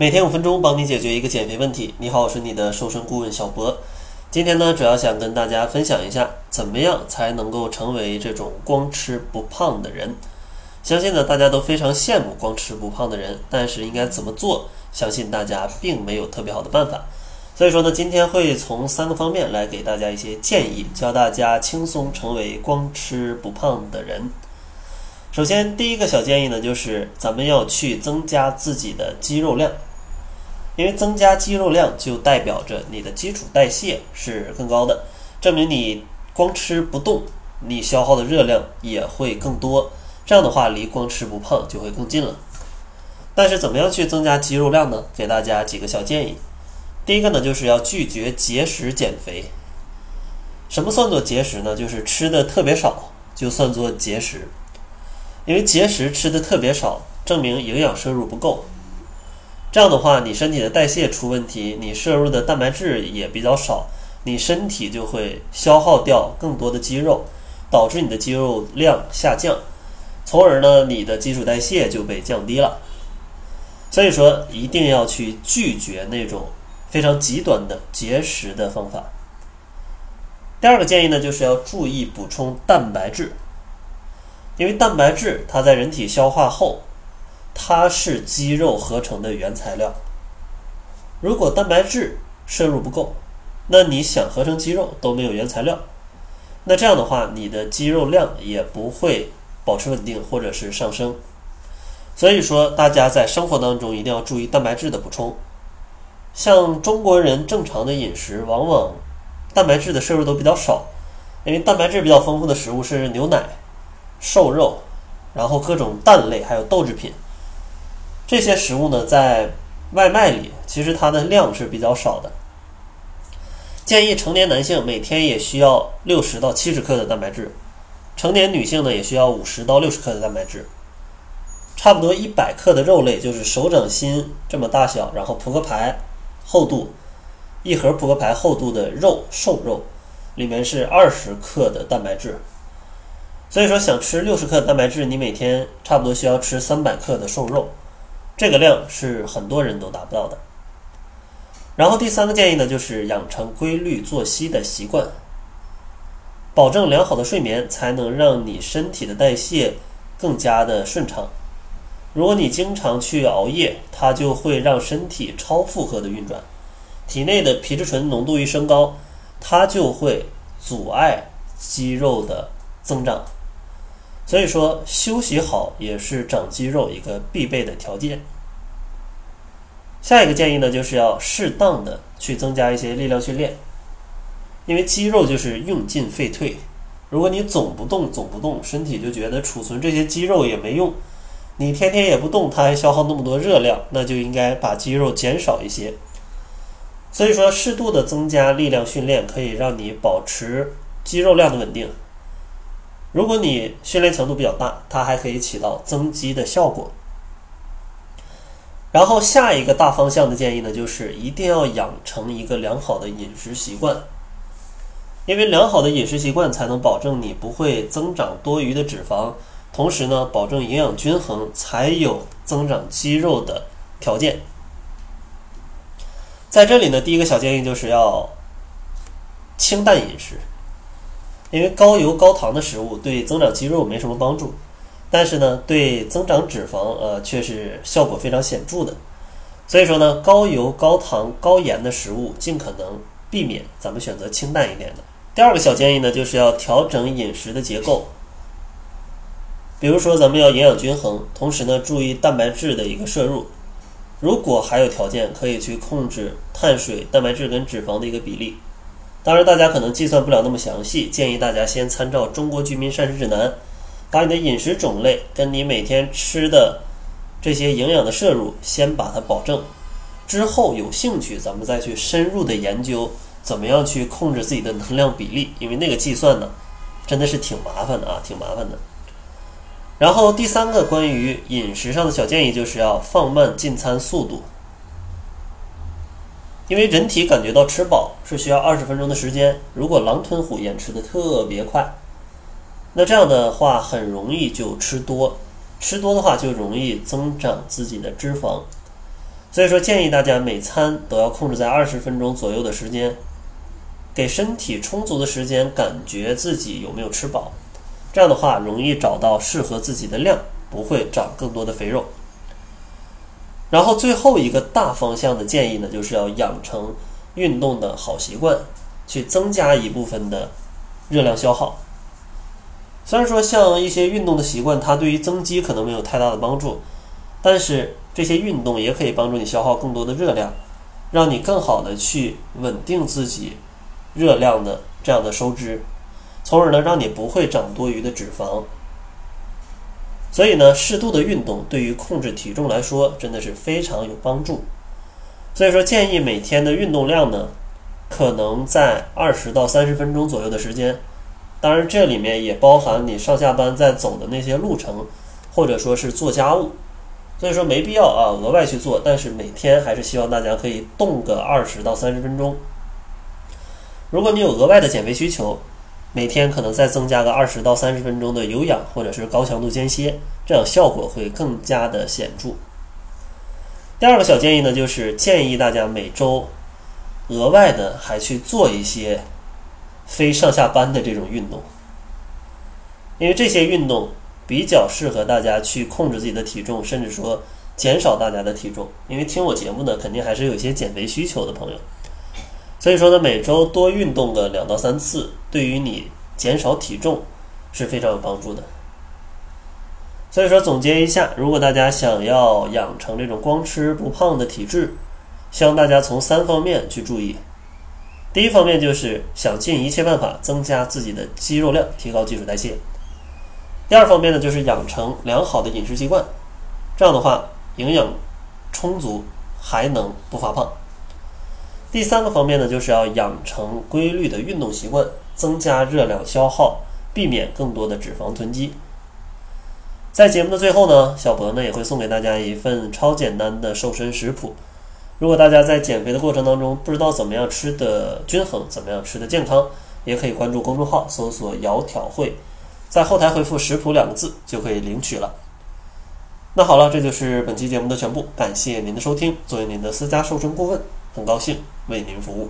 每天五分钟，帮你解决一个减肥问题。你好，我是你的瘦身顾问小博。今天呢，主要想跟大家分享一下，怎么样才能够成为这种光吃不胖的人。相信呢，大家都非常羡慕光吃不胖的人，但是应该怎么做？相信大家并没有特别好的办法。所以说呢，今天会从三个方面来给大家一些建议，教大家轻松成为光吃不胖的人。首先，第一个小建议呢，就是咱们要去增加自己的肌肉量。因为增加肌肉量就代表着你的基础代谢是更高的，证明你光吃不动，你消耗的热量也会更多。这样的话，离光吃不胖就会更近了。但是怎么样去增加肌肉量呢？给大家几个小建议。第一个呢，就是要拒绝节食减肥。什么算作节食呢？就是吃的特别少就算作节食。因为节食吃的特别少，证明营养摄入不够。这样的话，你身体的代谢出问题，你摄入的蛋白质也比较少，你身体就会消耗掉更多的肌肉，导致你的肌肉量下降，从而呢，你的基础代谢就被降低了。所以说，一定要去拒绝那种非常极端的节食的方法。第二个建议呢，就是要注意补充蛋白质，因为蛋白质它在人体消化后。它是肌肉合成的原材料。如果蛋白质摄入不够，那你想合成肌肉都没有原材料。那这样的话，你的肌肉量也不会保持稳定或者是上升。所以说，大家在生活当中一定要注意蛋白质的补充。像中国人正常的饮食，往往蛋白质的摄入都比较少，因为蛋白质比较丰富的食物是牛奶、瘦肉，然后各种蛋类，还有豆制品。这些食物呢，在外卖里其实它的量是比较少的。建议成年男性每天也需要六十到七十克的蛋白质，成年女性呢也需要五十到六十克的蛋白质。差不多一百克的肉类就是手掌心这么大小，然后扑克牌厚度，一盒扑克牌厚度的肉瘦肉，里面是二十克的蛋白质。所以说，想吃六十克蛋白质，你每天差不多需要吃三百克的瘦肉。这个量是很多人都达不到的。然后第三个建议呢，就是养成规律作息的习惯，保证良好的睡眠，才能让你身体的代谢更加的顺畅。如果你经常去熬夜，它就会让身体超负荷的运转，体内的皮质醇浓度一升高，它就会阻碍肌肉的增长。所以说，休息好也是长肌肉一个必备的条件。下一个建议呢，就是要适当的去增加一些力量训练，因为肌肉就是用进废退。如果你总不动，总不动，身体就觉得储存这些肌肉也没用。你天天也不动，它还消耗那么多热量，那就应该把肌肉减少一些。所以说，适度的增加力量训练，可以让你保持肌肉量的稳定。如果你训练强度比较大，它还可以起到增肌的效果。然后下一个大方向的建议呢，就是一定要养成一个良好的饮食习惯，因为良好的饮食习惯才能保证你不会增长多余的脂肪，同时呢，保证营养均衡，才有增长肌肉的条件。在这里呢，第一个小建议就是要清淡饮食。因为高油高糖的食物对增长肌肉没什么帮助，但是呢，对增长脂肪呃却是效果非常显著的。所以说呢，高油高糖高盐的食物尽可能避免，咱们选择清淡一点的。第二个小建议呢，就是要调整饮食的结构，比如说咱们要营养均衡，同时呢注意蛋白质的一个摄入。如果还有条件，可以去控制碳水、蛋白质跟脂肪的一个比例。当然，大家可能计算不了那么详细，建议大家先参照《中国居民膳食指南》，把你的饮食种类跟你每天吃的这些营养的摄入先把它保证，之后有兴趣咱们再去深入的研究怎么样去控制自己的能量比例，因为那个计算呢真的是挺麻烦的啊，挺麻烦的。然后第三个关于饮食上的小建议就是要放慢进餐速度。因为人体感觉到吃饱是需要二十分钟的时间，如果狼吞虎咽吃的特别快，那这样的话很容易就吃多，吃多的话就容易增长自己的脂肪。所以说建议大家每餐都要控制在二十分钟左右的时间，给身体充足的时间，感觉自己有没有吃饱。这样的话，容易找到适合自己的量，不会长更多的肥肉。然后最后一个大方向的建议呢，就是要养成运动的好习惯，去增加一部分的热量消耗。虽然说像一些运动的习惯，它对于增肌可能没有太大的帮助，但是这些运动也可以帮助你消耗更多的热量，让你更好的去稳定自己热量的这样的收支，从而呢让你不会长多余的脂肪。所以呢，适度的运动对于控制体重来说真的是非常有帮助。所以说，建议每天的运动量呢，可能在二十到三十分钟左右的时间。当然，这里面也包含你上下班在走的那些路程，或者说是做家务。所以说，没必要啊额外去做。但是每天还是希望大家可以动个二十到三十分钟。如果你有额外的减肥需求，每天可能再增加个二十到三十分钟的有氧或者是高强度间歇，这样效果会更加的显著。第二个小建议呢，就是建议大家每周额外的还去做一些非上下班的这种运动，因为这些运动比较适合大家去控制自己的体重，甚至说减少大家的体重。因为听我节目呢，肯定还是有一些减肥需求的朋友。所以说呢，每周多运动个两到三次，对于你减少体重是非常有帮助的。所以说，总结一下，如果大家想要养成这种光吃不胖的体质，希望大家从三方面去注意。第一方面就是想尽一切办法增加自己的肌肉量，提高基础代谢。第二方面呢，就是养成良好的饮食习惯，这样的话营养充足，还能不发胖。第三个方面呢，就是要养成规律的运动习惯，增加热量消耗，避免更多的脂肪囤积。在节目的最后呢，小博呢也会送给大家一份超简单的瘦身食谱。如果大家在减肥的过程当中不知道怎么样吃的均衡，怎么样吃的健康，也可以关注公众号搜索“窈窕会”，在后台回复“食谱”两个字就可以领取了。那好了，这就是本期节目的全部，感谢您的收听。作为您的私家瘦身顾问。很高兴为您服务。